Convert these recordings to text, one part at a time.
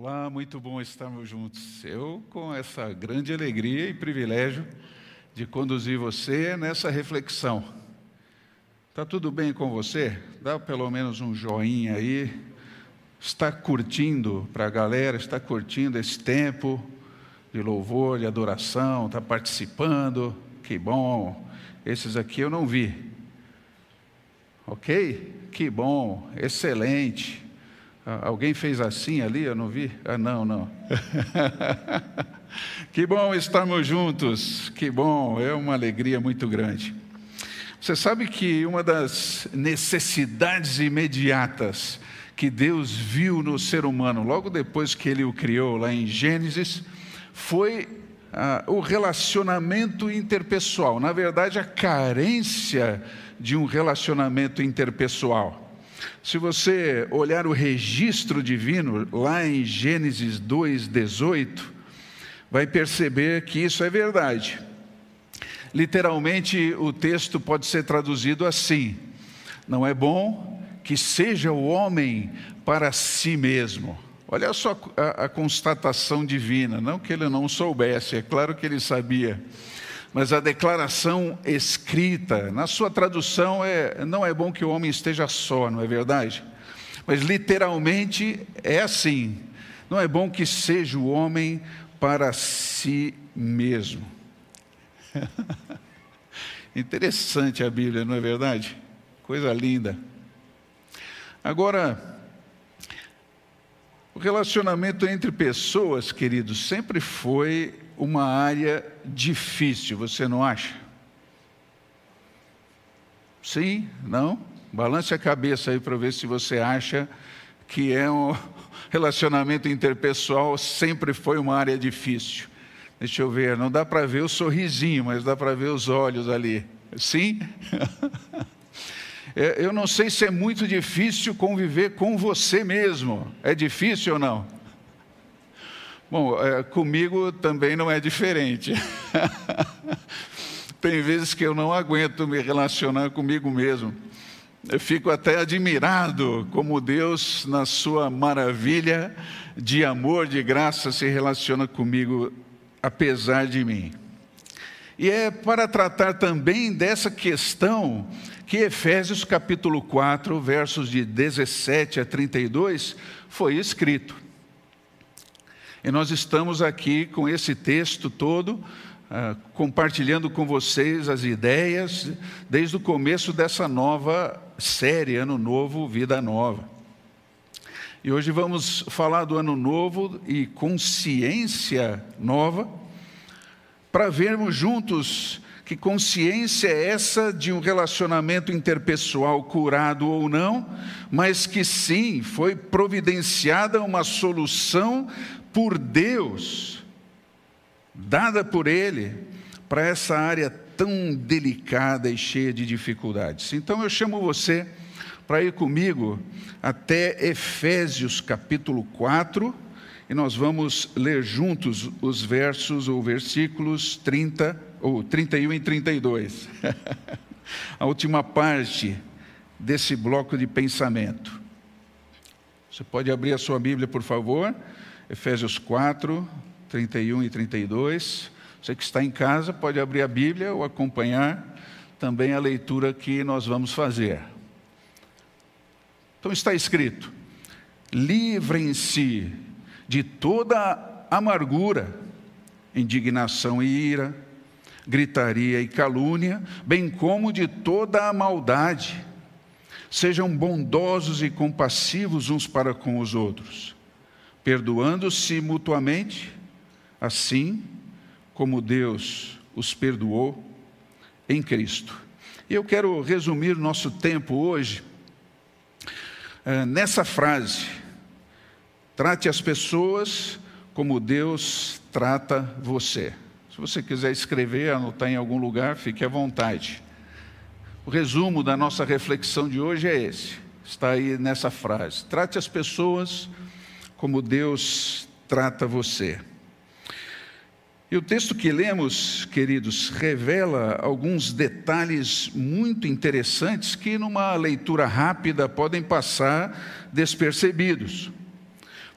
Olá, muito bom estarmos juntos. Eu, com essa grande alegria e privilégio de conduzir você nessa reflexão. Está tudo bem com você? Dá pelo menos um joinha aí. Está curtindo para a galera? Está curtindo esse tempo de louvor, de adoração? Está participando? Que bom. Esses aqui eu não vi. Ok? Que bom, excelente. Ah, alguém fez assim ali, eu não vi? Ah, não, não. que bom estarmos juntos, que bom, é uma alegria muito grande. Você sabe que uma das necessidades imediatas que Deus viu no ser humano, logo depois que ele o criou, lá em Gênesis, foi ah, o relacionamento interpessoal. Na verdade, a carência de um relacionamento interpessoal. Se você olhar o registro divino, lá em Gênesis 2,18, vai perceber que isso é verdade. Literalmente, o texto pode ser traduzido assim: Não é bom que seja o homem para si mesmo. Olha só a, a constatação divina, não que ele não soubesse, é claro que ele sabia mas a declaração escrita, na sua tradução, é, não é bom que o homem esteja só, não é verdade? Mas literalmente é assim: não é bom que seja o homem para si mesmo. Interessante a Bíblia, não é verdade? Coisa linda. Agora, o relacionamento entre pessoas, queridos, sempre foi uma área difícil, você não acha? Sim? Não? Balance a cabeça aí para ver se você acha que é um relacionamento interpessoal sempre foi uma área difícil. Deixa eu ver, não dá para ver o sorrisinho, mas dá para ver os olhos ali. Sim? É, eu não sei se é muito difícil conviver com você mesmo. É difícil ou não? Bom, é, comigo também não é diferente. Tem vezes que eu não aguento me relacionar comigo mesmo. Eu fico até admirado como Deus, na sua maravilha de amor, de graça, se relaciona comigo, apesar de mim. E é para tratar também dessa questão que Efésios capítulo 4, versos de 17 a 32, foi escrito. E nós estamos aqui com esse texto todo, uh, compartilhando com vocês as ideias, desde o começo dessa nova série, Ano Novo, Vida Nova. E hoje vamos falar do Ano Novo e consciência nova, para vermos juntos que consciência é essa de um relacionamento interpessoal curado ou não, mas que sim, foi providenciada uma solução por Deus, dada por Ele, para essa área tão delicada e cheia de dificuldades. Então eu chamo você para ir comigo até Efésios capítulo 4, e nós vamos ler juntos os versos ou versículos 30 ou 31 e 32. A última parte desse bloco de pensamento. Você pode abrir a sua Bíblia, por favor? Efésios 4, 31 e 32. Você que está em casa pode abrir a Bíblia ou acompanhar também a leitura que nós vamos fazer. Então está escrito: livrem-se de toda amargura, indignação e ira, gritaria e calúnia, bem como de toda a maldade. Sejam bondosos e compassivos uns para com os outros perdoando-se mutuamente, assim como Deus os perdoou em Cristo. E eu quero resumir nosso tempo hoje uh, nessa frase: trate as pessoas como Deus trata você. Se você quiser escrever, anotar em algum lugar, fique à vontade. O resumo da nossa reflexão de hoje é esse, está aí nessa frase: trate as pessoas como Deus trata você. E o texto que lemos, queridos, revela alguns detalhes muito interessantes que, numa leitura rápida, podem passar despercebidos.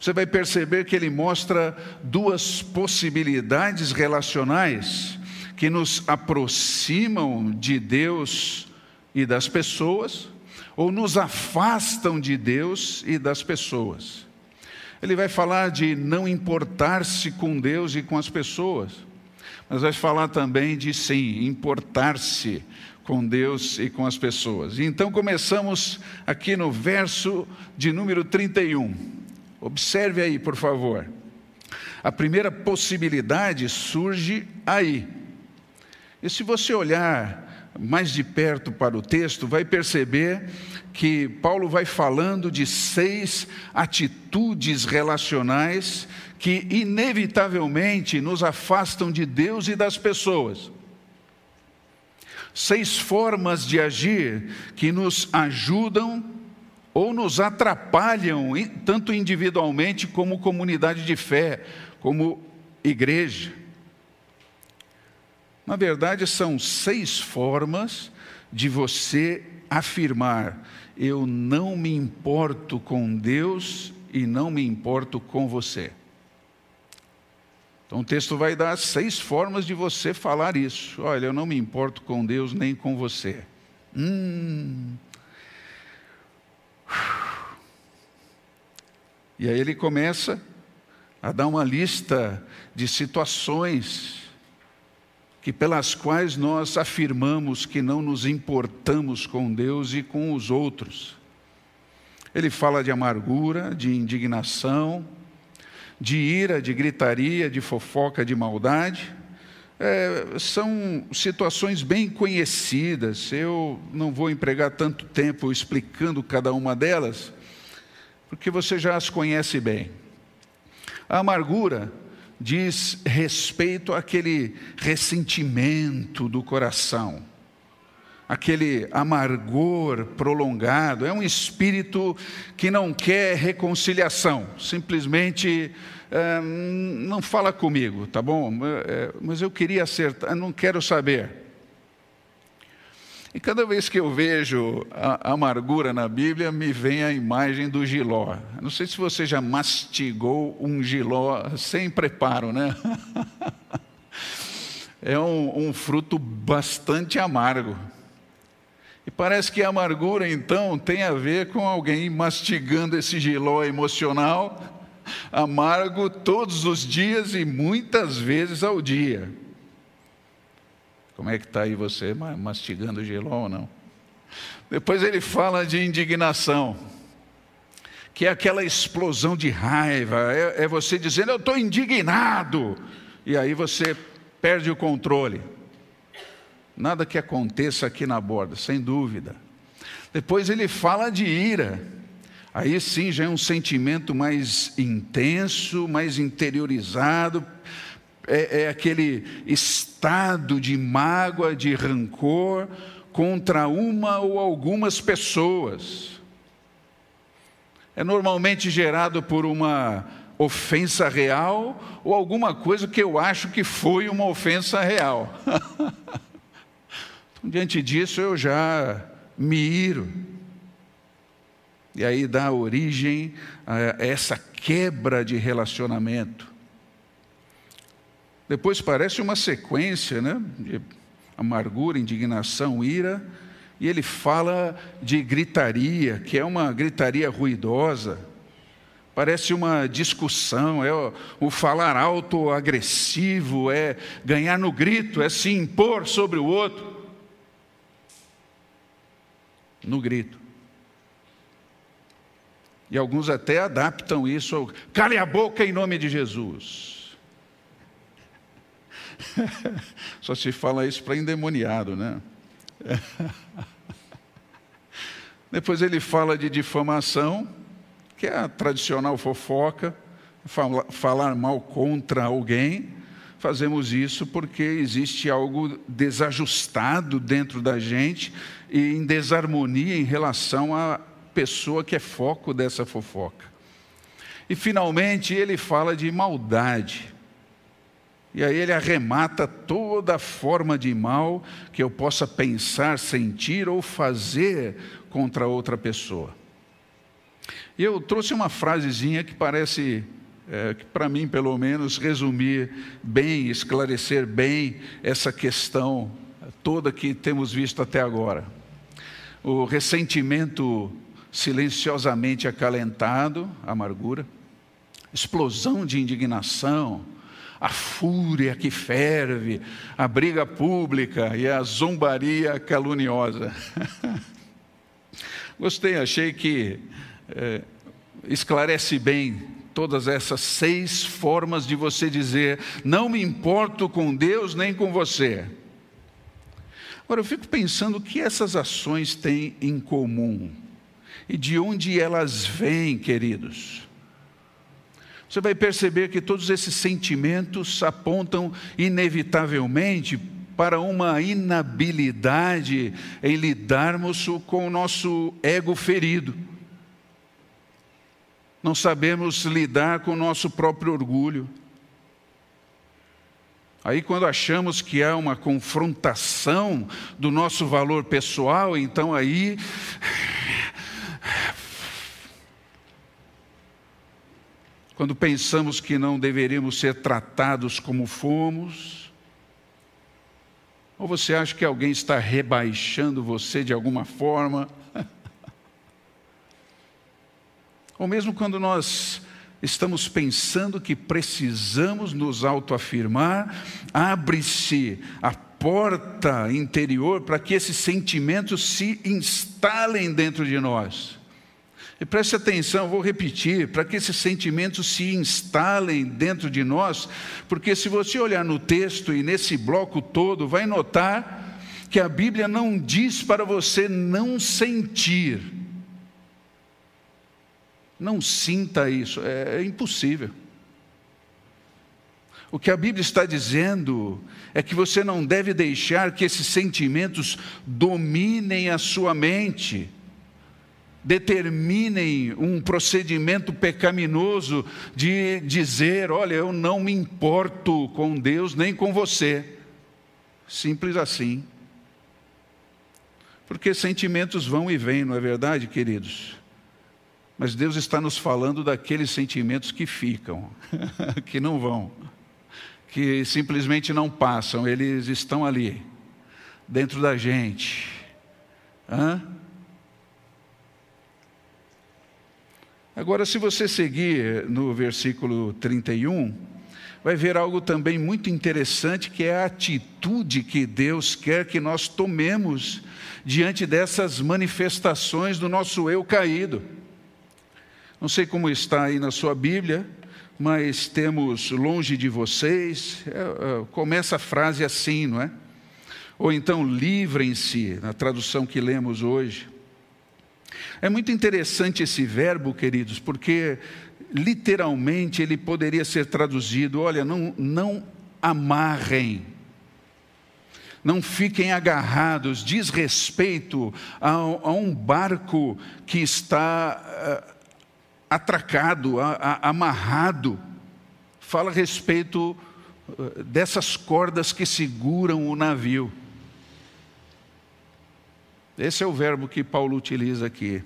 Você vai perceber que ele mostra duas possibilidades relacionais que nos aproximam de Deus e das pessoas, ou nos afastam de Deus e das pessoas. Ele vai falar de não importar-se com Deus e com as pessoas, mas vai falar também de sim, importar-se com Deus e com as pessoas. Então começamos aqui no verso de número 31. Observe aí, por favor. A primeira possibilidade surge aí. E se você olhar mais de perto para o texto, vai perceber que Paulo vai falando de seis atitudes relacionais que inevitavelmente nos afastam de Deus e das pessoas. Seis formas de agir que nos ajudam ou nos atrapalham, tanto individualmente como comunidade de fé, como igreja. Na verdade, são seis formas de você afirmar: eu não me importo com Deus e não me importo com você. Então o texto vai dar seis formas de você falar isso. Olha, eu não me importo com Deus nem com você. Hum. E aí ele começa a dar uma lista de situações que pelas quais nós afirmamos que não nos importamos com Deus e com os outros. Ele fala de amargura, de indignação, de ira, de gritaria, de fofoca, de maldade. É, são situações bem conhecidas. Eu não vou empregar tanto tempo explicando cada uma delas, porque você já as conhece bem. A amargura diz respeito àquele ressentimento do coração, aquele amargor prolongado. É um espírito que não quer reconciliação, simplesmente é, não fala comigo, tá bom? É, mas eu queria acertar, não quero saber. E cada vez que eu vejo a amargura na Bíblia, me vem a imagem do giló. Não sei se você já mastigou um giló sem preparo, né? É um, um fruto bastante amargo. E parece que a amargura, então, tem a ver com alguém mastigando esse giló emocional, amargo todos os dias e muitas vezes ao dia. Como é que está aí você mastigando gelol ou não? Depois ele fala de indignação, que é aquela explosão de raiva, é, é você dizendo, eu estou indignado, e aí você perde o controle. Nada que aconteça aqui na borda, sem dúvida. Depois ele fala de ira, aí sim já é um sentimento mais intenso, mais interiorizado, é, é aquele estado de mágoa, de rancor contra uma ou algumas pessoas. É normalmente gerado por uma ofensa real ou alguma coisa que eu acho que foi uma ofensa real. então, diante disso, eu já me iro. E aí dá origem a essa quebra de relacionamento. Depois parece uma sequência né, de amargura, indignação, ira, e ele fala de gritaria, que é uma gritaria ruidosa, parece uma discussão, é o, o falar alto, agressivo, é ganhar no grito, é se impor sobre o outro. No grito. E alguns até adaptam isso ao cale a boca em nome de Jesus. Só se fala isso para endemoniado, né? Depois ele fala de difamação, que é a tradicional fofoca, falar mal contra alguém. Fazemos isso porque existe algo desajustado dentro da gente e em desarmonia em relação à pessoa que é foco dessa fofoca. E finalmente ele fala de maldade. E aí ele arremata toda forma de mal que eu possa pensar, sentir ou fazer contra outra pessoa. E eu trouxe uma frasezinha que parece, é, que para mim pelo menos, resumir bem, esclarecer bem essa questão toda que temos visto até agora. O ressentimento silenciosamente acalentado, amargura, explosão de indignação, a fúria que ferve, a briga pública e a zombaria caluniosa. Gostei, achei que é, esclarece bem todas essas seis formas de você dizer: não me importo com Deus nem com você. Agora eu fico pensando o que essas ações têm em comum e de onde elas vêm, queridos. Você vai perceber que todos esses sentimentos apontam inevitavelmente para uma inabilidade em lidarmos com o nosso ego ferido. Não sabemos lidar com o nosso próprio orgulho. Aí, quando achamos que há uma confrontação do nosso valor pessoal, então aí quando pensamos que não deveríamos ser tratados como fomos? Ou você acha que alguém está rebaixando você de alguma forma? Ou mesmo quando nós estamos pensando que precisamos nos autoafirmar, abre-se a porta interior para que esses sentimentos se instalem dentro de nós. E preste atenção, vou repetir, para que esses sentimentos se instalem dentro de nós, porque se você olhar no texto e nesse bloco todo, vai notar que a Bíblia não diz para você não sentir. Não sinta isso, é, é impossível. O que a Bíblia está dizendo é que você não deve deixar que esses sentimentos dominem a sua mente determinem um procedimento pecaminoso de dizer: olha, eu não me importo com Deus nem com você. Simples assim. Porque sentimentos vão e vêm, não é verdade, queridos? Mas Deus está nos falando daqueles sentimentos que ficam, que não vão, que simplesmente não passam, eles estão ali, dentro da gente. Hã? Agora, se você seguir no versículo 31, vai ver algo também muito interessante, que é a atitude que Deus quer que nós tomemos diante dessas manifestações do nosso eu caído. Não sei como está aí na sua Bíblia, mas temos longe de vocês, é, é, começa a frase assim, não é? Ou então livrem-se, na tradução que lemos hoje. É muito interessante esse verbo, queridos, porque literalmente ele poderia ser traduzido: olha, não, não amarrem, não fiquem agarrados, diz respeito a, a um barco que está uh, atracado, a, a, amarrado, fala a respeito uh, dessas cordas que seguram o navio. Esse é o verbo que Paulo utiliza aqui.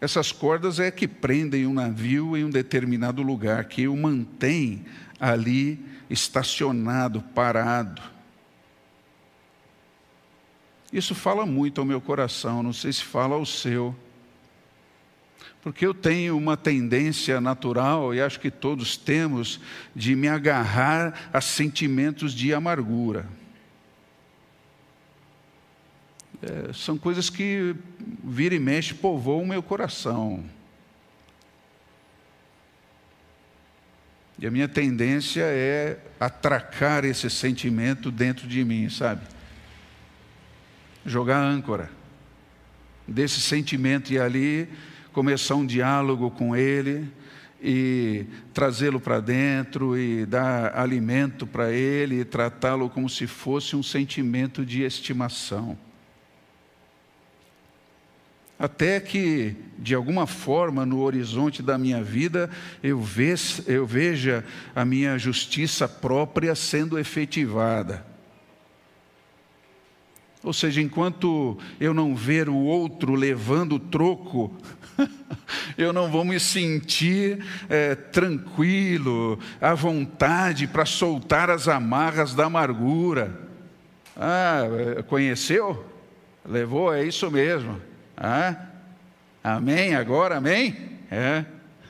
Essas cordas é que prendem um navio em um determinado lugar, que o mantém ali estacionado, parado. Isso fala muito ao meu coração, não sei se fala ao seu. Porque eu tenho uma tendência natural, e acho que todos temos, de me agarrar a sentimentos de amargura. É, são coisas que vira e mexe povoam o meu coração. E a minha tendência é atracar esse sentimento dentro de mim, sabe? Jogar âncora desse sentimento e ali começar um diálogo com ele e trazê-lo para dentro e dar alimento para ele e tratá-lo como se fosse um sentimento de estimação. Até que, de alguma forma, no horizonte da minha vida, eu, eu veja a minha justiça própria sendo efetivada. Ou seja, enquanto eu não ver o outro levando troco, eu não vou me sentir é, tranquilo, à vontade para soltar as amarras da amargura. Ah, conheceu? Levou? É isso mesmo. Ah, amém? Agora, amém? É.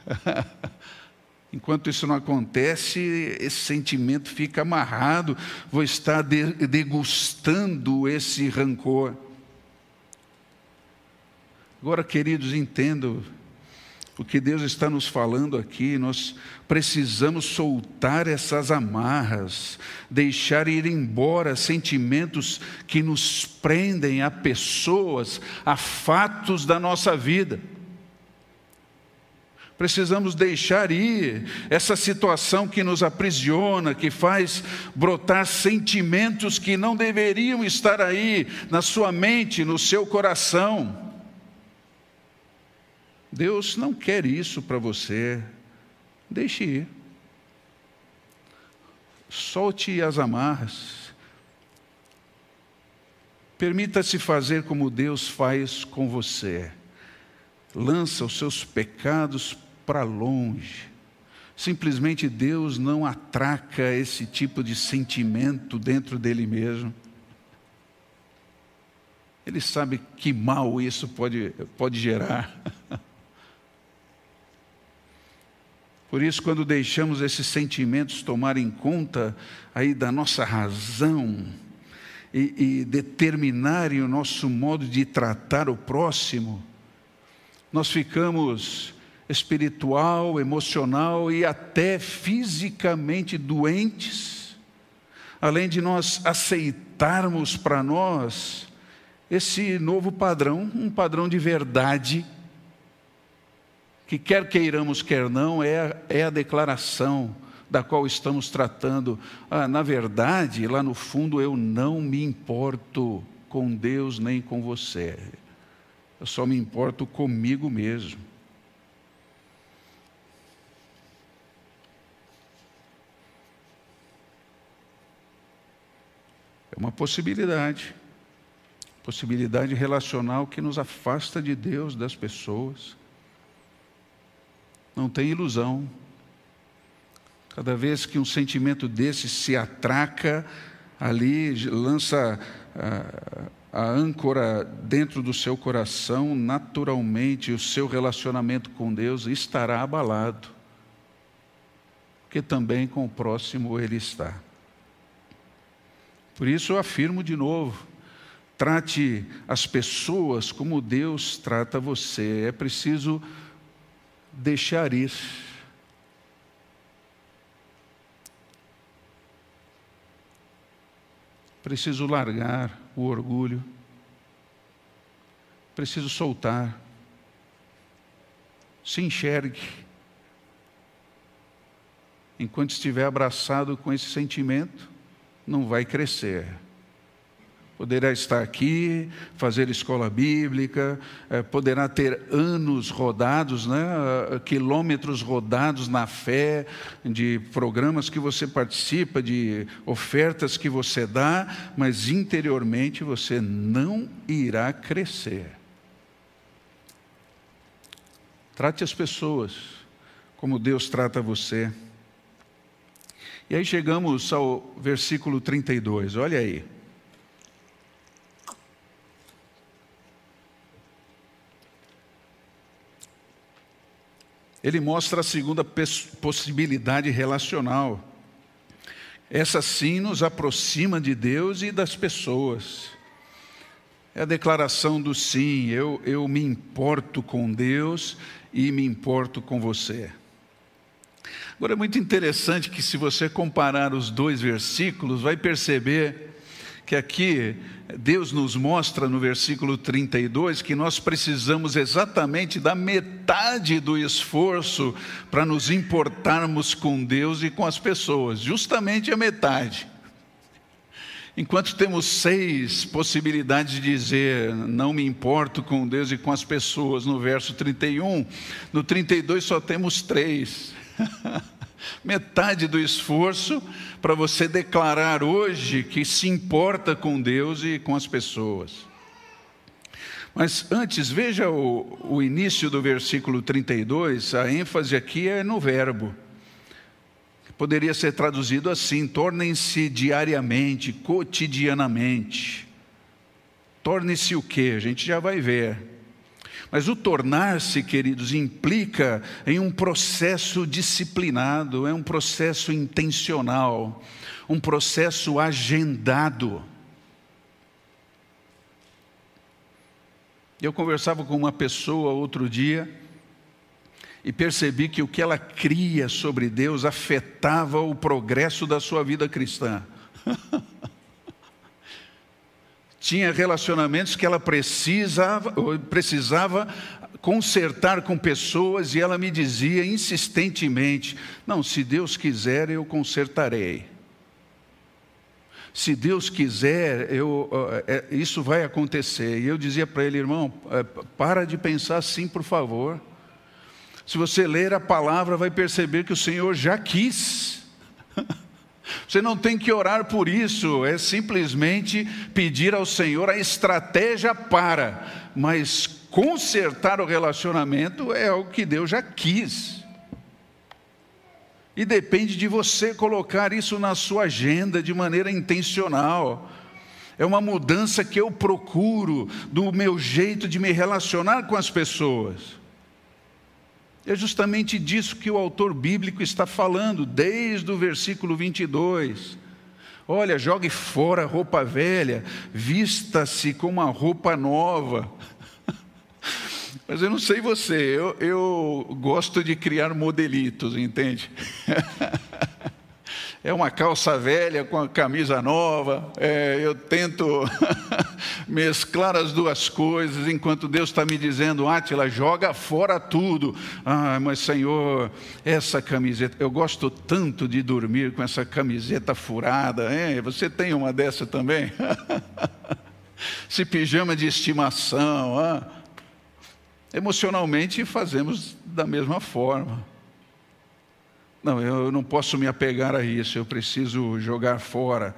Enquanto isso não acontece, esse sentimento fica amarrado, vou estar degustando esse rancor. Agora, queridos, entendo o que Deus está nos falando aqui, nós precisamos soltar essas amarras, deixar ir embora sentimentos que nos prendem a pessoas, a fatos da nossa vida. Precisamos deixar ir essa situação que nos aprisiona, que faz brotar sentimentos que não deveriam estar aí na sua mente, no seu coração. Deus não quer isso para você. Deixe ir. Solte as amarras. Permita-se fazer como Deus faz com você. Lança os seus pecados para longe. Simplesmente Deus não atraca esse tipo de sentimento dentro dele mesmo. Ele sabe que mal isso pode, pode gerar. Por isso, quando deixamos esses sentimentos tomarem conta aí da nossa razão e, e determinarem o nosso modo de tratar o próximo, nós ficamos espiritual, emocional e até fisicamente doentes, além de nós aceitarmos para nós esse novo padrão, um padrão de verdade, que quer queiramos, quer não, é, é a declaração da qual estamos tratando. Ah, na verdade, lá no fundo, eu não me importo com Deus nem com você, eu só me importo comigo mesmo. uma possibilidade, possibilidade relacional que nos afasta de Deus, das pessoas. Não tem ilusão. Cada vez que um sentimento desse se atraca, ali lança a, a âncora dentro do seu coração, naturalmente o seu relacionamento com Deus estará abalado. Porque também com o próximo ele está. Por isso eu afirmo de novo: trate as pessoas como Deus trata você. É preciso deixar ir. Preciso largar o orgulho. Preciso soltar. Se enxergue. Enquanto estiver abraçado com esse sentimento, não vai crescer. Poderá estar aqui, fazer escola bíblica, é, poderá ter anos rodados, né, quilômetros rodados na fé, de programas que você participa, de ofertas que você dá, mas interiormente você não irá crescer. Trate as pessoas como Deus trata você. E aí chegamos ao versículo 32, olha aí. Ele mostra a segunda possibilidade relacional. Essa sim nos aproxima de Deus e das pessoas. É a declaração do sim, eu, eu me importo com Deus e me importo com você. Agora é muito interessante que, se você comparar os dois versículos, vai perceber que aqui Deus nos mostra no versículo 32 que nós precisamos exatamente da metade do esforço para nos importarmos com Deus e com as pessoas, justamente a metade. Enquanto temos seis possibilidades de dizer não me importo com Deus e com as pessoas no verso 31, no 32 só temos três. Metade do esforço para você declarar hoje que se importa com Deus e com as pessoas. Mas antes, veja o, o início do versículo 32, a ênfase aqui é no verbo. Poderia ser traduzido assim: tornem-se diariamente, cotidianamente. Torne-se o que? A gente já vai ver. Mas o tornar-se, queridos, implica em um processo disciplinado, é um processo intencional, um processo agendado. Eu conversava com uma pessoa outro dia e percebi que o que ela cria sobre Deus afetava o progresso da sua vida cristã. Tinha relacionamentos que ela precisava, precisava consertar com pessoas e ela me dizia insistentemente: Não, se Deus quiser, eu consertarei. Se Deus quiser, eu, é, isso vai acontecer. E eu dizia para ele, irmão, é, para de pensar assim, por favor. Se você ler a palavra, vai perceber que o Senhor já quis. Você não tem que orar por isso, é simplesmente pedir ao Senhor a estratégia para, mas consertar o relacionamento é algo que Deus já quis. E depende de você colocar isso na sua agenda de maneira intencional. É uma mudança que eu procuro do meu jeito de me relacionar com as pessoas. É justamente disso que o autor bíblico está falando, desde o versículo 22. Olha, jogue fora a roupa velha, vista-se com uma roupa nova. Mas eu não sei você, eu, eu gosto de criar modelitos, entende? é uma calça velha com a camisa nova. É, eu tento mesclar as duas coisas, enquanto Deus está me dizendo, Átila, joga fora tudo. Ah, mas Senhor, essa camiseta, eu gosto tanto de dormir com essa camiseta furada. É, você tem uma dessa também? Esse pijama de estimação. Ah. Emocionalmente fazemos da mesma forma. Não, eu não posso me apegar a isso, eu preciso jogar fora.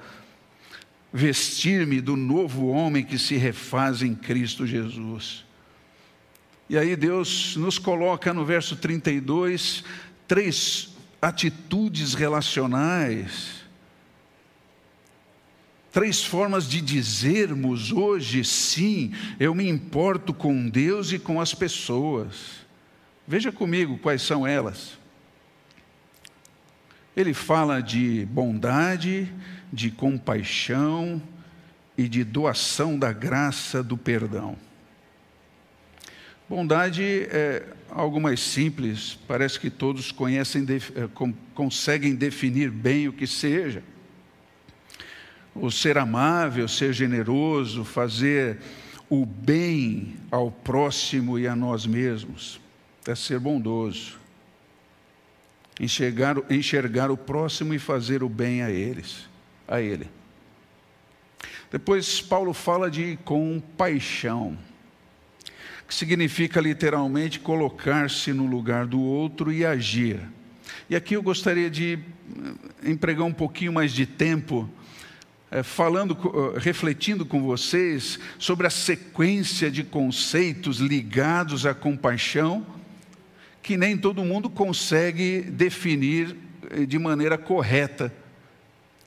Vestir-me do novo homem que se refaz em Cristo Jesus. E aí Deus nos coloca no verso 32 três atitudes relacionais Três formas de dizermos hoje, sim, eu me importo com Deus e com as pessoas. Veja comigo quais são elas. Ele fala de bondade, de compaixão e de doação da graça do perdão. Bondade é algo mais simples, parece que todos conhecem, eh, conseguem definir bem o que seja o ser amável, ser generoso, fazer o bem ao próximo e a nós mesmos, é ser bondoso. Enxergar, enxergar o próximo e fazer o bem a eles, a ele. Depois Paulo fala de compaixão, que significa literalmente colocar-se no lugar do outro e agir. E aqui eu gostaria de eh, empregar um pouquinho mais de tempo é, falando, eh, refletindo com vocês sobre a sequência de conceitos ligados à compaixão, que nem todo mundo consegue definir eh, de maneira correta,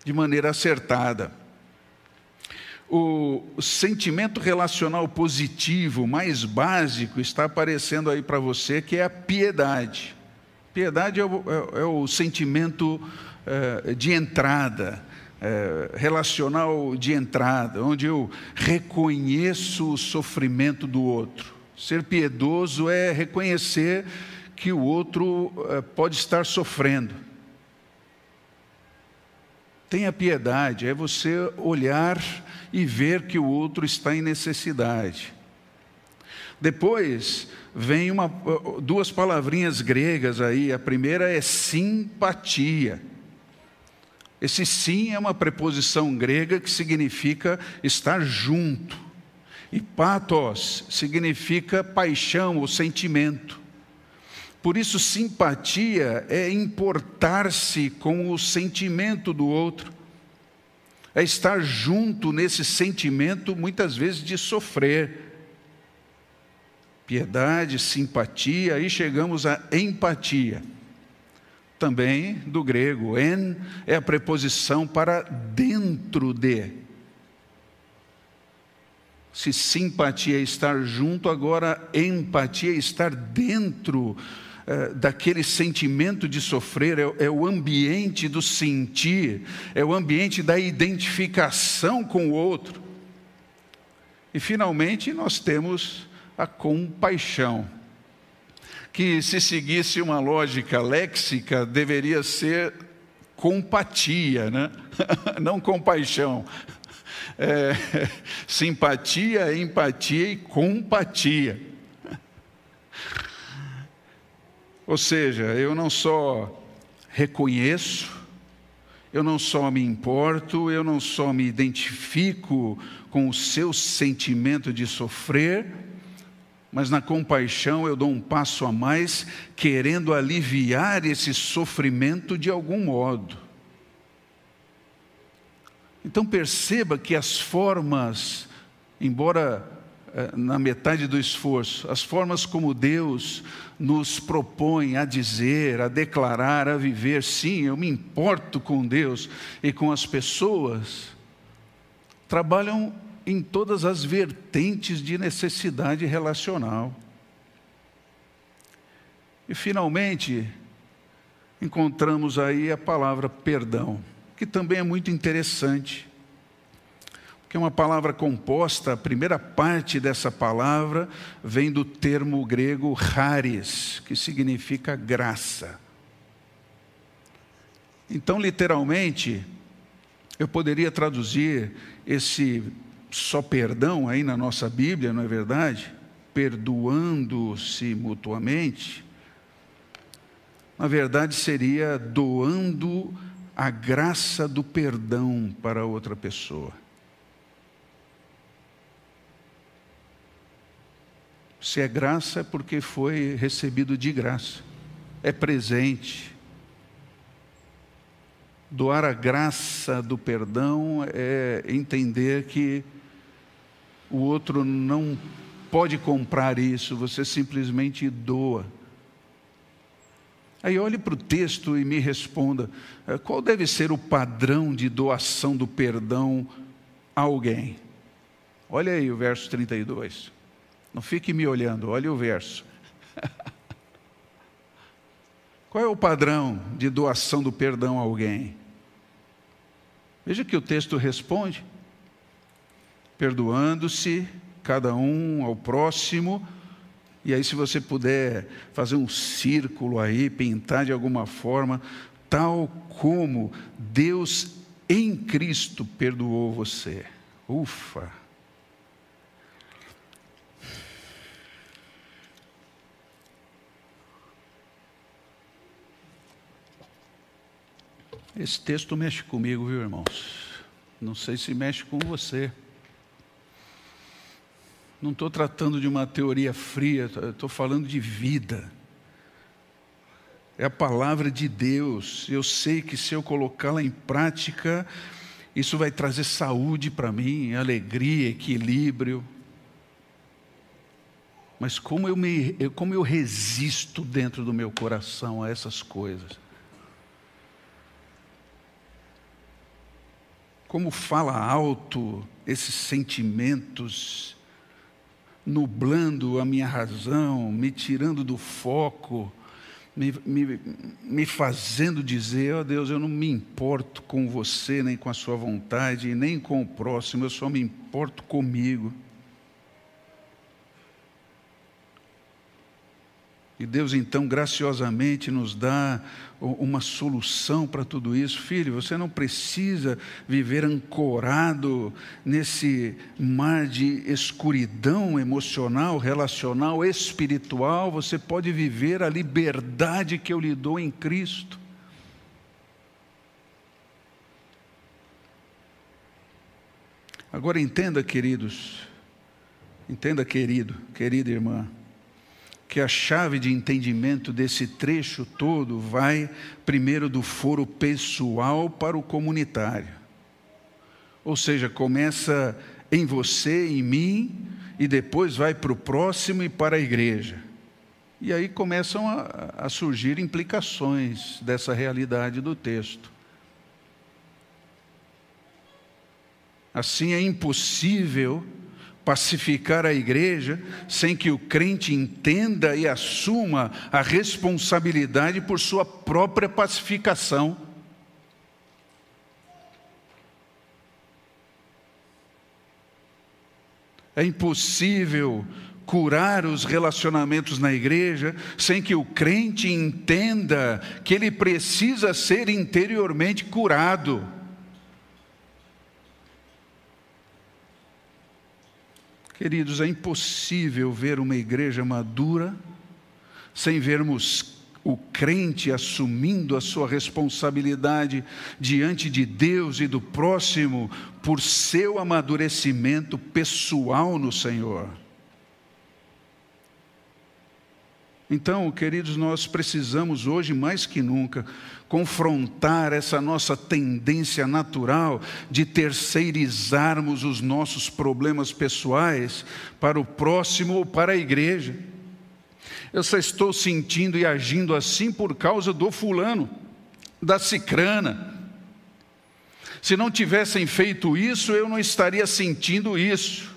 de maneira acertada. O sentimento relacional positivo mais básico está aparecendo aí para você, que é a piedade. Piedade é o, é, é o sentimento é, de entrada, é, relacional de entrada, onde eu reconheço o sofrimento do outro. Ser piedoso é reconhecer que o outro é, pode estar sofrendo. Tenha piedade, é você olhar e ver que o outro está em necessidade. Depois vem uma, duas palavrinhas gregas aí. A primeira é simpatia. Esse sim é uma preposição grega que significa estar junto. E pathos significa paixão ou sentimento. Por isso, simpatia é importar-se com o sentimento do outro, é estar junto nesse sentimento, muitas vezes, de sofrer. Piedade, simpatia, aí chegamos à empatia. Também do grego, en é a preposição para dentro de. Se simpatia é estar junto, agora empatia é estar dentro é, daquele sentimento de sofrer, é, é o ambiente do sentir, é o ambiente da identificação com o outro. E finalmente nós temos a compaixão, que se seguisse uma lógica léxica deveria ser compatia, né? não compaixão. É, simpatia, empatia e compatia. Ou seja, eu não só reconheço, eu não só me importo, eu não só me identifico com o seu sentimento de sofrer, mas na compaixão eu dou um passo a mais, querendo aliviar esse sofrimento de algum modo. Então perceba que as formas, embora na metade do esforço, as formas como Deus nos propõe a dizer, a declarar, a viver, sim, eu me importo com Deus e com as pessoas, trabalham em todas as vertentes de necessidade relacional. E finalmente, encontramos aí a palavra perdão, que também é muito interessante que é uma palavra composta, a primeira parte dessa palavra vem do termo grego charis, que significa graça. Então, literalmente, eu poderia traduzir esse só perdão aí na nossa Bíblia, não é verdade? Perdoando-se mutuamente. Na verdade, seria doando a graça do perdão para outra pessoa. Se é graça, é porque foi recebido de graça, é presente. Doar a graça do perdão é entender que o outro não pode comprar isso, você simplesmente doa. Aí olhe para o texto e me responda: eh, qual deve ser o padrão de doação do perdão a alguém? Olha aí o verso 32. Não fique me olhando, olhe o verso. Qual é o padrão de doação do perdão a alguém? Veja que o texto responde: perdoando-se cada um ao próximo. E aí, se você puder fazer um círculo aí, pintar de alguma forma, tal como Deus em Cristo perdoou você. Ufa! Esse texto mexe comigo, viu, irmãos? Não sei se mexe com você. Não estou tratando de uma teoria fria, estou falando de vida. É a palavra de Deus. Eu sei que se eu colocá-la em prática, isso vai trazer saúde para mim, alegria, equilíbrio. Mas como eu, me, como eu resisto dentro do meu coração a essas coisas? Como fala alto esses sentimentos, nublando a minha razão, me tirando do foco, me, me, me fazendo dizer: ó oh Deus, eu não me importo com você, nem com a sua vontade, nem com o próximo, eu só me importo comigo. E Deus então graciosamente nos dá uma solução para tudo isso. Filho, você não precisa viver ancorado nesse mar de escuridão emocional, relacional, espiritual. Você pode viver a liberdade que eu lhe dou em Cristo. Agora entenda, queridos, entenda, querido, querida irmã que a chave de entendimento desse trecho todo vai primeiro do foro pessoal para o comunitário. Ou seja, começa em você, em mim, e depois vai para o próximo e para a igreja. E aí começam a, a surgir implicações dessa realidade do texto. Assim é impossível pacificar a igreja sem que o crente entenda e assuma a responsabilidade por sua própria pacificação. É impossível curar os relacionamentos na igreja sem que o crente entenda que ele precisa ser interiormente curado. Queridos, é impossível ver uma igreja madura sem vermos o crente assumindo a sua responsabilidade diante de Deus e do próximo por seu amadurecimento pessoal no Senhor. Então, queridos, nós precisamos hoje mais que nunca confrontar essa nossa tendência natural de terceirizarmos os nossos problemas pessoais para o próximo ou para a igreja. Eu só estou sentindo e agindo assim por causa do fulano, da cicrana. Se não tivessem feito isso, eu não estaria sentindo isso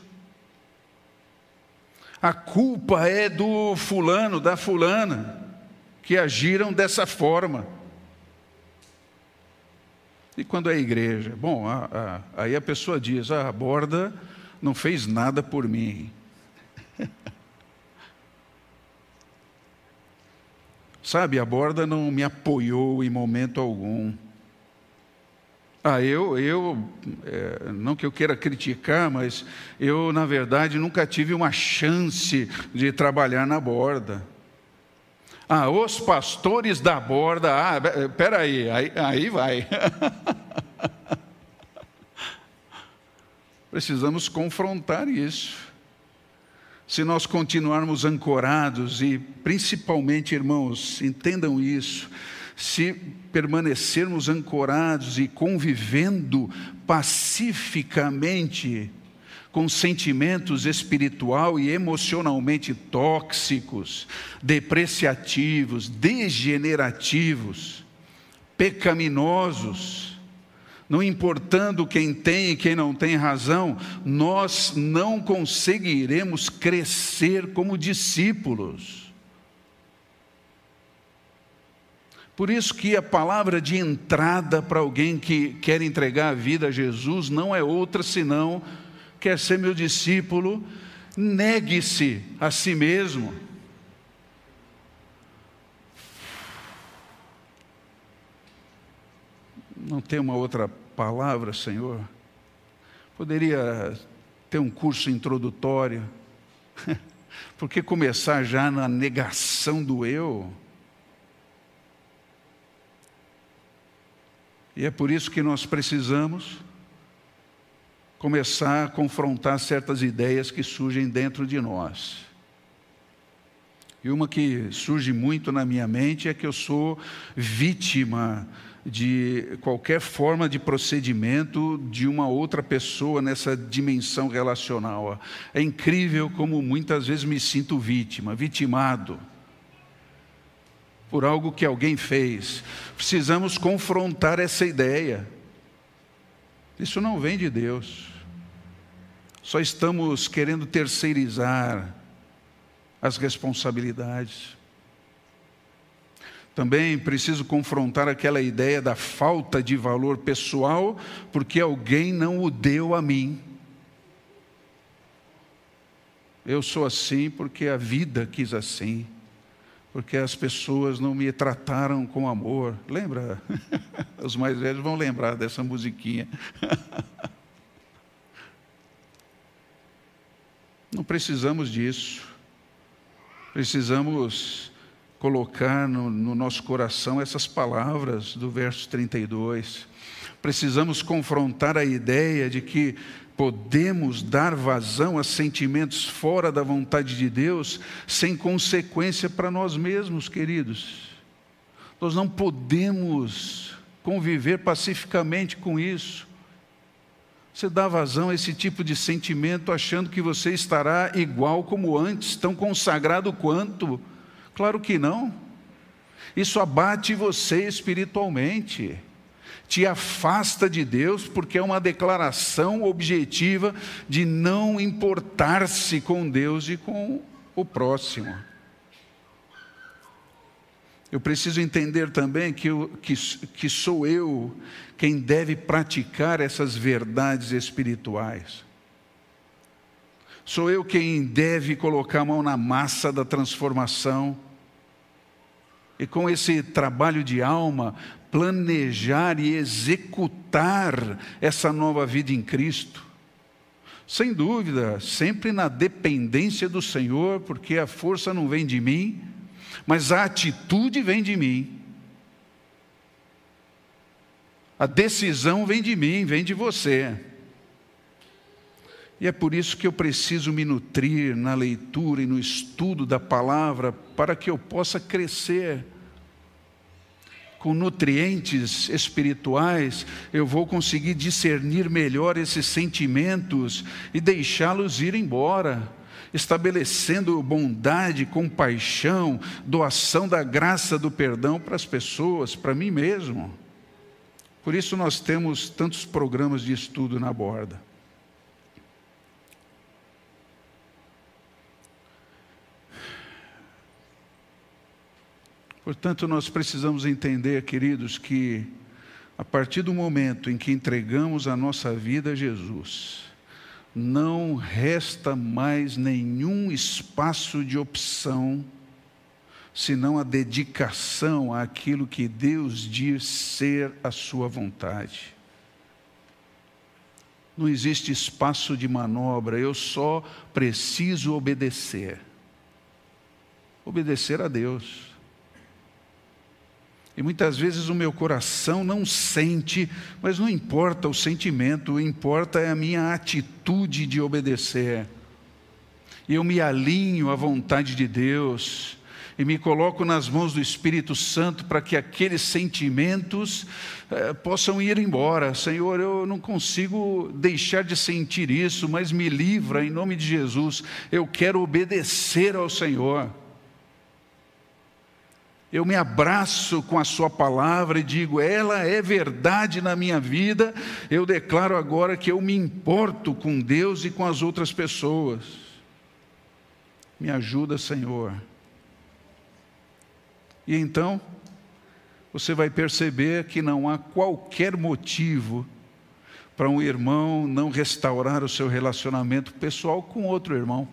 a culpa é do fulano, da fulana, que agiram dessa forma. E quando é igreja? Bom, a, a, aí a pessoa diz: ah, a borda não fez nada por mim. Sabe, a borda não me apoiou em momento algum. Ah, eu, eu é, não que eu queira criticar, mas eu, na verdade, nunca tive uma chance de trabalhar na borda. Ah, os pastores da borda, ah, peraí, aí, aí vai. Precisamos confrontar isso. Se nós continuarmos ancorados, e principalmente, irmãos, entendam isso, se permanecermos ancorados e convivendo pacificamente com sentimentos espiritual e emocionalmente tóxicos, depreciativos, degenerativos, pecaminosos, não importando quem tem e quem não tem razão, nós não conseguiremos crescer como discípulos. Por isso que a palavra de entrada para alguém que quer entregar a vida a Jesus não é outra senão quer ser meu discípulo, negue-se a si mesmo. Não tem uma outra palavra, Senhor? Poderia ter um curso introdutório. Por que começar já na negação do eu? E é por isso que nós precisamos começar a confrontar certas ideias que surgem dentro de nós. E uma que surge muito na minha mente é que eu sou vítima de qualquer forma de procedimento de uma outra pessoa nessa dimensão relacional. É incrível como muitas vezes me sinto vítima, vitimado por algo que alguém fez. Precisamos confrontar essa ideia. Isso não vem de Deus. Só estamos querendo terceirizar as responsabilidades. Também preciso confrontar aquela ideia da falta de valor pessoal, porque alguém não o deu a mim. Eu sou assim porque a vida quis assim porque as pessoas não me trataram com amor. Lembra? Os mais velhos vão lembrar dessa musiquinha. Não precisamos disso. Precisamos colocar no, no, nosso coração essas palavras do verso 32. Precisamos confrontar a ideia de que podemos dar vazão a sentimentos fora da vontade de Deus sem consequência para nós mesmos, queridos. Nós não podemos conviver pacificamente com isso. Você dá vazão a esse tipo de sentimento achando que você estará igual como antes, tão consagrado quanto. Claro que não. Isso abate você espiritualmente te afasta de Deus, porque é uma declaração objetiva de não importar-se com Deus e com o próximo. Eu preciso entender também que, eu, que, que sou eu quem deve praticar essas verdades espirituais. Sou eu quem deve colocar a mão na massa da transformação. E com esse trabalho de alma, planejar e executar essa nova vida em Cristo. Sem dúvida, sempre na dependência do Senhor, porque a força não vem de mim, mas a atitude vem de mim. A decisão vem de mim, vem de você. E é por isso que eu preciso me nutrir na leitura e no estudo da palavra, para que eu possa crescer com nutrientes espirituais, eu vou conseguir discernir melhor esses sentimentos e deixá-los ir embora, estabelecendo bondade, compaixão, doação da graça do perdão para as pessoas, para mim mesmo. Por isso nós temos tantos programas de estudo na borda. Portanto, nós precisamos entender, queridos, que a partir do momento em que entregamos a nossa vida a Jesus, não resta mais nenhum espaço de opção, senão a dedicação àquilo que Deus diz ser a sua vontade. Não existe espaço de manobra, eu só preciso obedecer. Obedecer a Deus. E muitas vezes o meu coração não sente, mas não importa o sentimento, o importa é a minha atitude de obedecer. Eu me alinho à vontade de Deus e me coloco nas mãos do Espírito Santo para que aqueles sentimentos eh, possam ir embora. Senhor, eu não consigo deixar de sentir isso, mas me livra em nome de Jesus. Eu quero obedecer ao Senhor eu me abraço com a Sua palavra e digo, ela é verdade na minha vida. Eu declaro agora que eu me importo com Deus e com as outras pessoas. Me ajuda, Senhor. E então, você vai perceber que não há qualquer motivo para um irmão não restaurar o seu relacionamento pessoal com outro irmão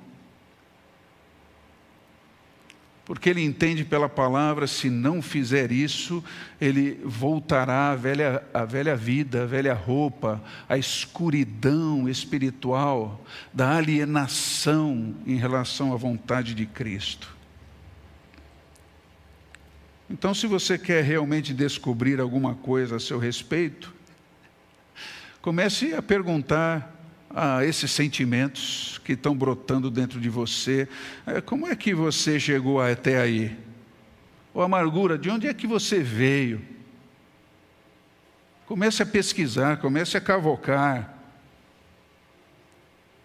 porque ele entende pela palavra, se não fizer isso, ele voltará à velha, à velha vida, à velha roupa, à escuridão espiritual, da alienação em relação à vontade de Cristo. Então, se você quer realmente descobrir alguma coisa a seu respeito, comece a perguntar a esses sentimentos que estão brotando dentro de você. É, como é que você chegou até aí? Ou amargura, de onde é que você veio? Comece a pesquisar, comece a cavocar.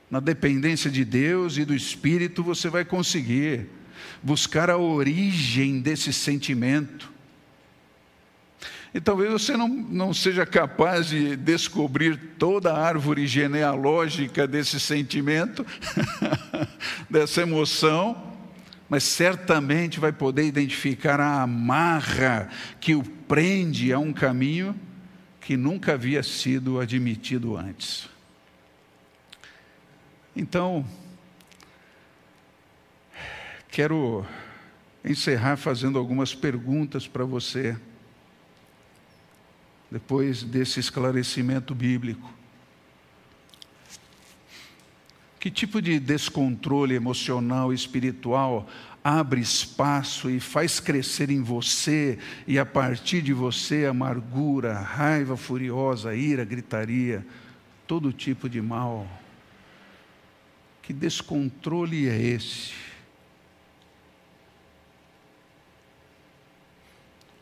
Na dependência de Deus e do Espírito, você vai conseguir buscar a origem desse sentimento. E talvez você não, não seja capaz de descobrir toda a árvore genealógica desse sentimento, dessa emoção, mas certamente vai poder identificar a amarra que o prende a um caminho que nunca havia sido admitido antes. Então, quero encerrar fazendo algumas perguntas para você depois desse esclarecimento bíblico. Que tipo de descontrole emocional e espiritual abre espaço e faz crescer em você e a partir de você amargura, raiva furiosa, ira, gritaria, todo tipo de mal. Que descontrole é esse?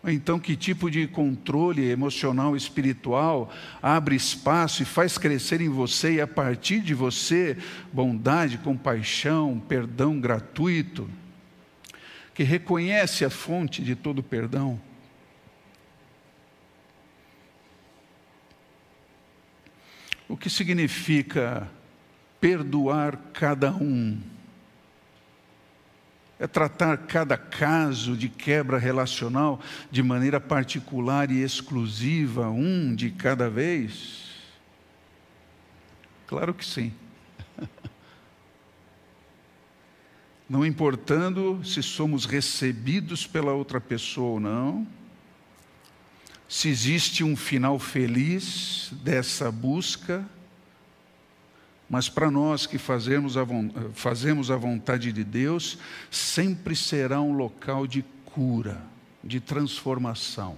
Então, que tipo de controle emocional, espiritual abre espaço e faz crescer em você e a partir de você bondade, compaixão, perdão gratuito, que reconhece a fonte de todo perdão? O que significa perdoar cada um? É tratar cada caso de quebra relacional de maneira particular e exclusiva, um de cada vez? Claro que sim. Não importando se somos recebidos pela outra pessoa ou não, se existe um final feliz dessa busca, mas para nós que fazemos a, fazemos a vontade de Deus, sempre será um local de cura, de transformação.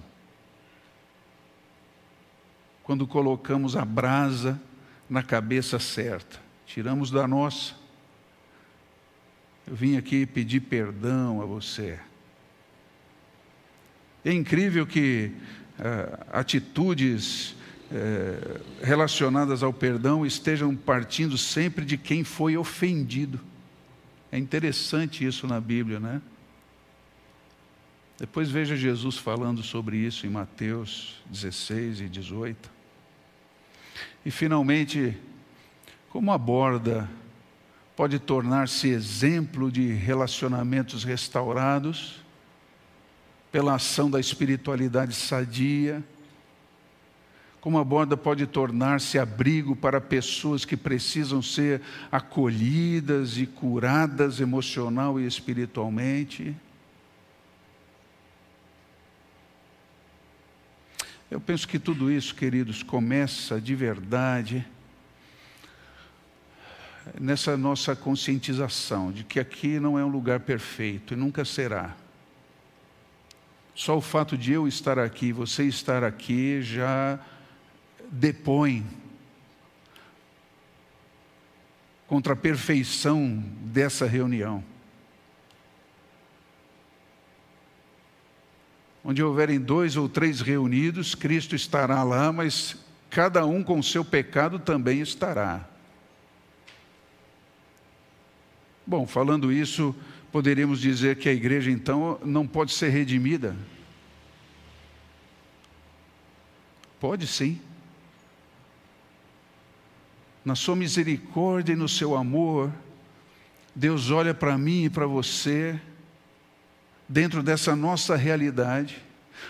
Quando colocamos a brasa na cabeça certa, tiramos da nossa. Eu vim aqui pedir perdão a você. É incrível que uh, atitudes é, relacionadas ao perdão estejam partindo sempre de quem foi ofendido. É interessante isso na Bíblia, né? Depois veja Jesus falando sobre isso em Mateus 16 e 18. E finalmente, como aborda pode tornar-se exemplo de relacionamentos restaurados pela ação da espiritualidade sadia, como a borda pode tornar-se abrigo para pessoas que precisam ser acolhidas e curadas emocional e espiritualmente. Eu penso que tudo isso, queridos, começa de verdade nessa nossa conscientização de que aqui não é um lugar perfeito e nunca será. Só o fato de eu estar aqui, você estar aqui, já depõe contra a perfeição dessa reunião. Onde houverem dois ou três reunidos, Cristo estará lá, mas cada um com seu pecado também estará. Bom, falando isso, poderíamos dizer que a igreja então não pode ser redimida. Pode sim na sua misericórdia e no seu amor, Deus olha para mim e para você, dentro dessa nossa realidade,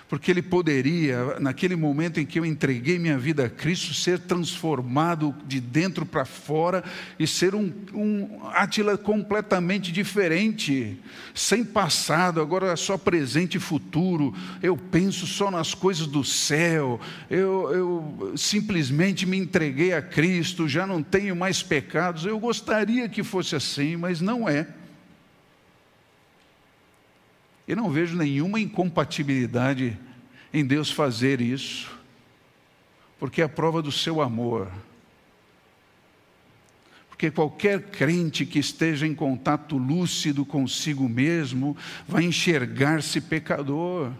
porque Ele poderia, naquele momento em que eu entreguei minha vida a Cristo, ser transformado de dentro para fora e ser um, um Átila completamente diferente, sem passado, agora só presente e futuro. Eu penso só nas coisas do céu, eu, eu simplesmente me entreguei a Cristo, já não tenho mais pecados. Eu gostaria que fosse assim, mas não é. E não vejo nenhuma incompatibilidade em Deus fazer isso, porque é a prova do seu amor. Porque qualquer crente que esteja em contato lúcido consigo mesmo vai enxergar-se pecador,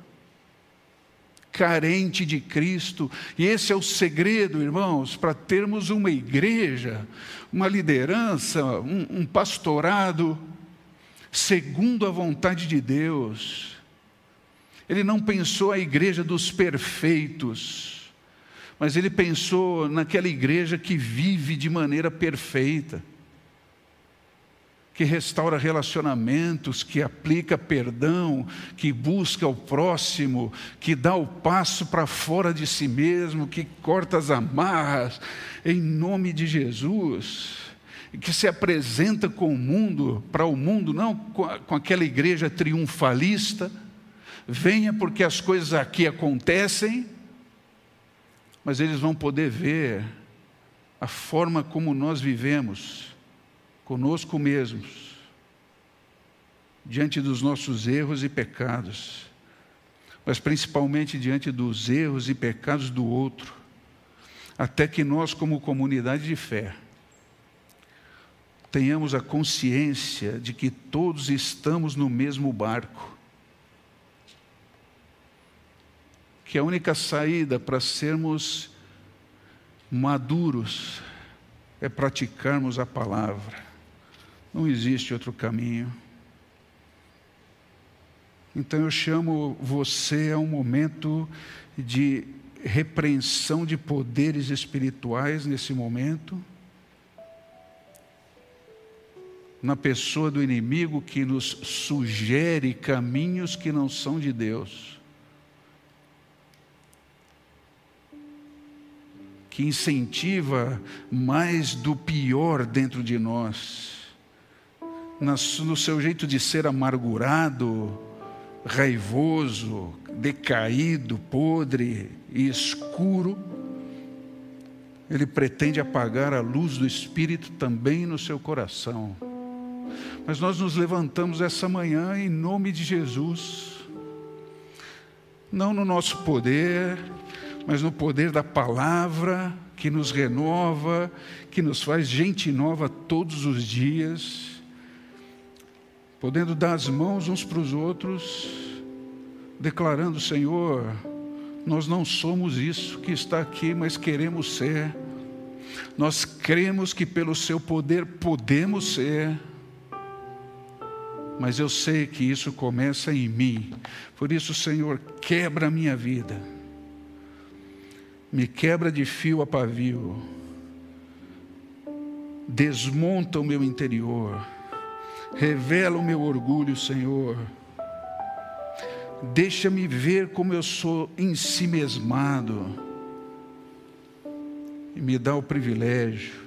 carente de Cristo, e esse é o segredo, irmãos, para termos uma igreja, uma liderança, um, um pastorado segundo a vontade de Deus. Ele não pensou a igreja dos perfeitos, mas ele pensou naquela igreja que vive de maneira perfeita, que restaura relacionamentos, que aplica perdão, que busca o próximo, que dá o passo para fora de si mesmo, que corta as amarras, em nome de Jesus que se apresenta com o mundo, para o mundo, não com aquela igreja triunfalista, venha porque as coisas aqui acontecem, mas eles vão poder ver a forma como nós vivemos conosco mesmos, diante dos nossos erros e pecados, mas principalmente diante dos erros e pecados do outro até que nós, como comunidade de fé, tenhamos a consciência de que todos estamos no mesmo barco. Que a única saída para sermos maduros é praticarmos a palavra. Não existe outro caminho. Então eu chamo você a um momento de repreensão de poderes espirituais nesse momento, na pessoa do inimigo que nos sugere caminhos que não são de Deus, que incentiva mais do pior dentro de nós, no seu jeito de ser amargurado, raivoso, decaído, podre e escuro, ele pretende apagar a luz do Espírito também no seu coração. Mas nós nos levantamos essa manhã em nome de Jesus, não no nosso poder, mas no poder da palavra que nos renova, que nos faz gente nova todos os dias podendo dar as mãos uns para os outros, declarando: Senhor, nós não somos isso que está aqui, mas queremos ser. Nós cremos que pelo Seu poder podemos ser. Mas eu sei que isso começa em mim. Por isso, Senhor, quebra a minha vida. Me quebra de fio a pavio. Desmonta o meu interior Revela o meu orgulho, Senhor. Deixa-me ver como eu sou em si mesmado. E me dá o privilégio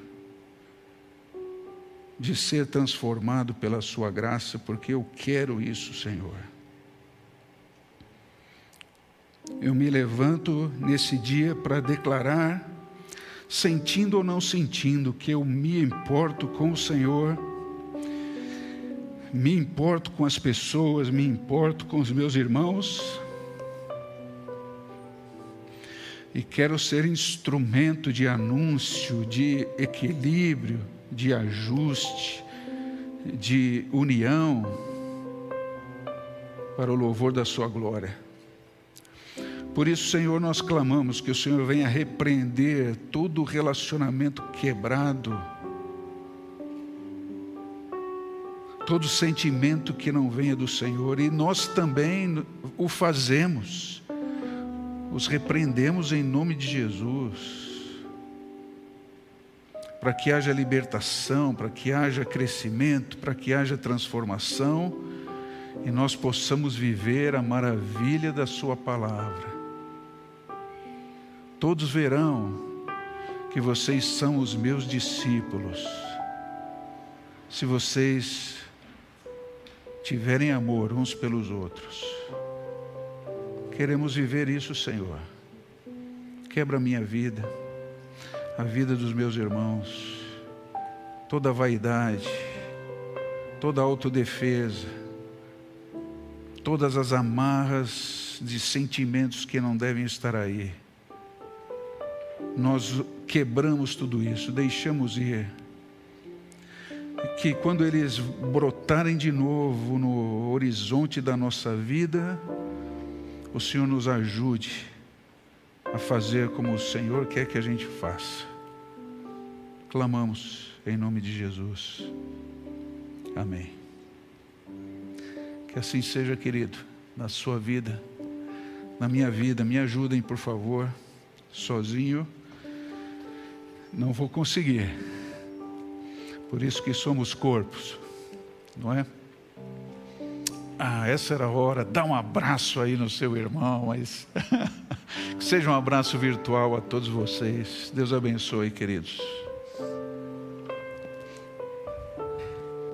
de ser transformado pela Sua graça, porque eu quero isso, Senhor. Eu me levanto nesse dia para declarar, sentindo ou não sentindo, que eu me importo com o Senhor me importo com as pessoas, me importo com os meus irmãos. E quero ser instrumento de anúncio, de equilíbrio, de ajuste, de união, para o louvor da Sua glória. Por isso, Senhor, nós clamamos que o Senhor venha repreender todo relacionamento quebrado todo sentimento que não venha do Senhor, e nós também o fazemos, os repreendemos em nome de Jesus, para que haja libertação, para que haja crescimento, para que haja transformação, e nós possamos viver a maravilha da Sua palavra. Todos verão que vocês são os meus discípulos, se vocês tiverem amor uns pelos outros. Queremos viver isso, Senhor. Quebra minha vida, a vida dos meus irmãos, toda vaidade, toda autodefesa, todas as amarras de sentimentos que não devem estar aí. Nós quebramos tudo isso, deixamos ir que quando eles brotarem de novo no horizonte da nossa vida, o Senhor nos ajude a fazer como o Senhor quer que a gente faça. Clamamos em nome de Jesus. Amém. Que assim seja, querido, na sua vida, na minha vida. Me ajudem, por favor. Sozinho não vou conseguir. Por isso que somos corpos, não é? Ah, essa era a hora. Dá um abraço aí no seu irmão, mas que seja um abraço virtual a todos vocês. Deus abençoe, queridos.